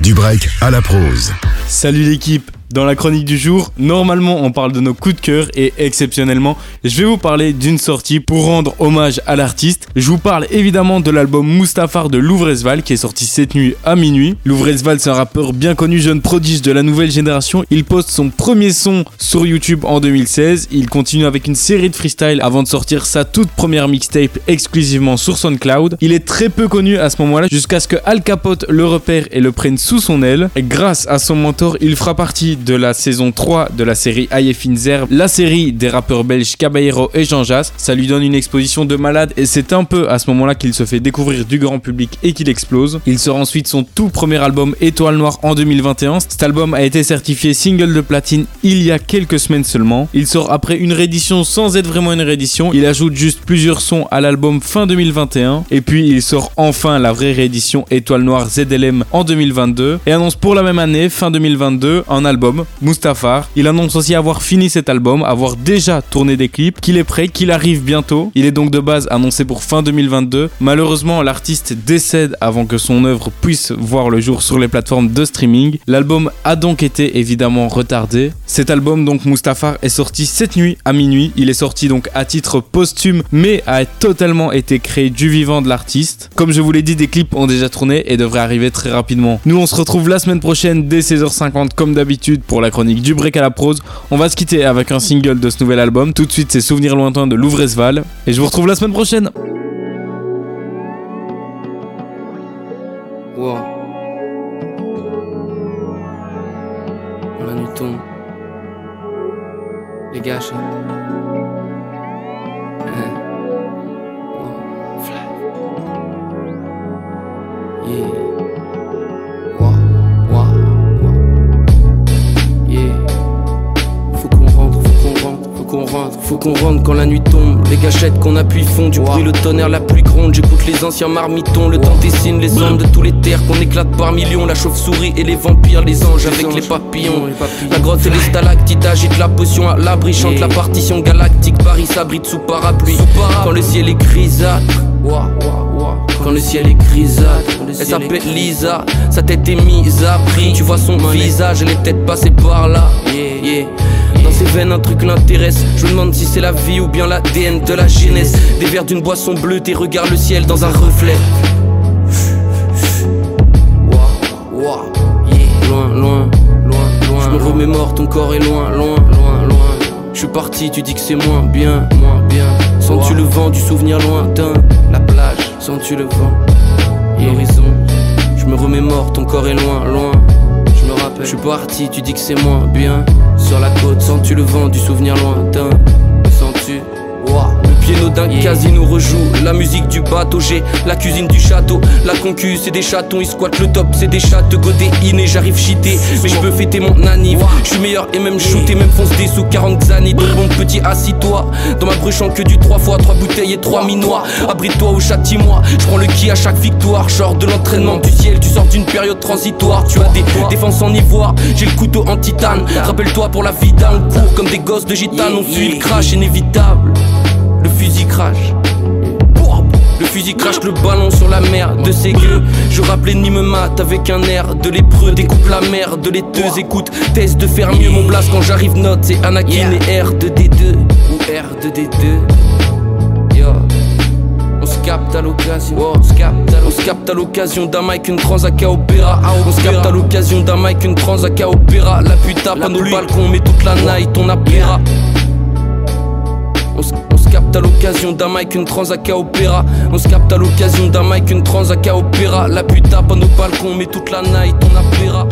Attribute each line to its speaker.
Speaker 1: Du break à la prose.
Speaker 2: Salut l'équipe dans la chronique du jour, normalement on parle de nos coups de cœur et exceptionnellement, je vais vous parler d'une sortie pour rendre hommage à l'artiste. Je vous parle évidemment de l'album Mustafar de Louvresval qui est sorti cette nuit à minuit. Louvresval c'est un rappeur bien connu, jeune prodige de la nouvelle génération. Il poste son premier son sur YouTube en 2016. Il continue avec une série de freestyle avant de sortir sa toute première mixtape exclusivement sur SoundCloud. Il est très peu connu à ce moment-là jusqu'à ce que Al Capote le repère et le prenne sous son aile. Grâce à son mentor, il fera partie de la saison 3 de la série Ayefinzer, la série des rappeurs belges Caballero et Jean Jass. Ça lui donne une exposition de malade et c'est un peu à ce moment-là qu'il se fait découvrir du grand public et qu'il explose. Il sort ensuite son tout premier album Étoile Noire en 2021. Cet album a été certifié single de platine il y a quelques semaines seulement. Il sort après une réédition sans être vraiment une réédition. Il ajoute juste plusieurs sons à l'album fin 2021 et puis il sort enfin la vraie réédition Étoile Noire ZLM en 2022 et annonce pour la même année fin 2022 un album Mustafar. Il annonce aussi avoir fini cet album, avoir déjà tourné des clips, qu'il est prêt, qu'il arrive bientôt. Il est donc de base annoncé pour fin 2022. Malheureusement, l'artiste décède avant que son œuvre puisse voir le jour sur les plateformes de streaming. L'album a donc été évidemment retardé. Cet album, donc Mustafar, est sorti cette nuit à minuit. Il est sorti donc à titre posthume, mais a totalement été créé du vivant de l'artiste. Comme je vous l'ai dit, des clips ont déjà tourné et devraient arriver très rapidement. Nous, on se retrouve la semaine prochaine dès 16h50 comme d'habitude pour la chronique du break à la prose. On va se quitter avec un single de ce nouvel album. Tout de suite, c'est Souvenirs lointains de Louvresval. Et je vous retrouve la semaine prochaine.
Speaker 3: Wow. Tombe. Les. Faut qu'on rentre, faut qu'on rentre quand la nuit tombe. Les gâchettes qu'on appuie font du bruit, le tonnerre la pluie gronde. J'écoute les anciens marmitons, le temps dessine les ombres de tous les terres qu'on éclate par millions. La chauve-souris et les vampires, les anges avec les papillons. La grotte et les stalactites agitent la potion à l'abri, chante la partition galactique. Paris s'abrite sous parapluie. Quand le ciel est grisâtre. Quand le ciel est grisâtre, elle s'appelle Lisa, sa tête est mise à prix. Tu vois son visage, elle est peut-être passée par là. Yeah. Dans ses veines, un truc l'intéresse. Je me demande si c'est la vie ou bien l'ADN de la jeunesse. Des verres d'une boisson bleue, tes regards le ciel dans un reflet. Loin, loin, loin, loin. Je me remémore, ton corps est loin, loin, loin, loin. Je suis parti, tu dis que c'est moins bien, moins bien. Sens-tu le vent du souvenir lointain? La plage, sens-tu le vent? L'horizon, je me remémore, ton corps est loin, loin. Je suis parti, tu dis que c'est moins bien. Sur la côte, sens-tu le vent du souvenir lointain? Piano d'un casino rejoue la musique du bateau. J'ai la cuisine du château. La concu, c'est des chatons. Ils squattent le top, c'est des chats godéines. Et j'arrive cheaté, mais je peux fêter mon anniv. Je suis meilleur et même shooté, même fonce des sous 40 années. Donc mon petit, assis-toi. Dans ma bruche en que du 3 fois 3 bouteilles et 3 minois. Abrite-toi ou châtie-moi. Je prends le qui à chaque victoire. Genre de l'entraînement du ciel. Tu sors d'une période transitoire. Tu as des défenses en ivoire. J'ai le couteau en titane. Rappelle-toi pour la vie d'un cours comme des gosses de gitane. On suit le crash inévitable. Le fusil crache. Le fusil crache le ballon sur la mer de ses gueux. Je rappelais ni me mate avec un air de lépreux. Découpe la mer de laiteuse. Écoute, test de faire mieux. Mon blast quand j'arrive note, c'est Anakin et R2D2. Ou R2D2. Yo. On se capte à l'occasion. On se capte à- l'occasion d'un mic, une transaka opéra. On se capte à l'occasion d'un mic, une transaka opéra. La puta, pas nos balcons, mais toute la night, on appellera. Capte à l'occasion d'un mic, une transaka opéra. On se capte à l'occasion d'un mic, une transaka opéra. La puta, pas nos balcons, mais toute la night, on appellera.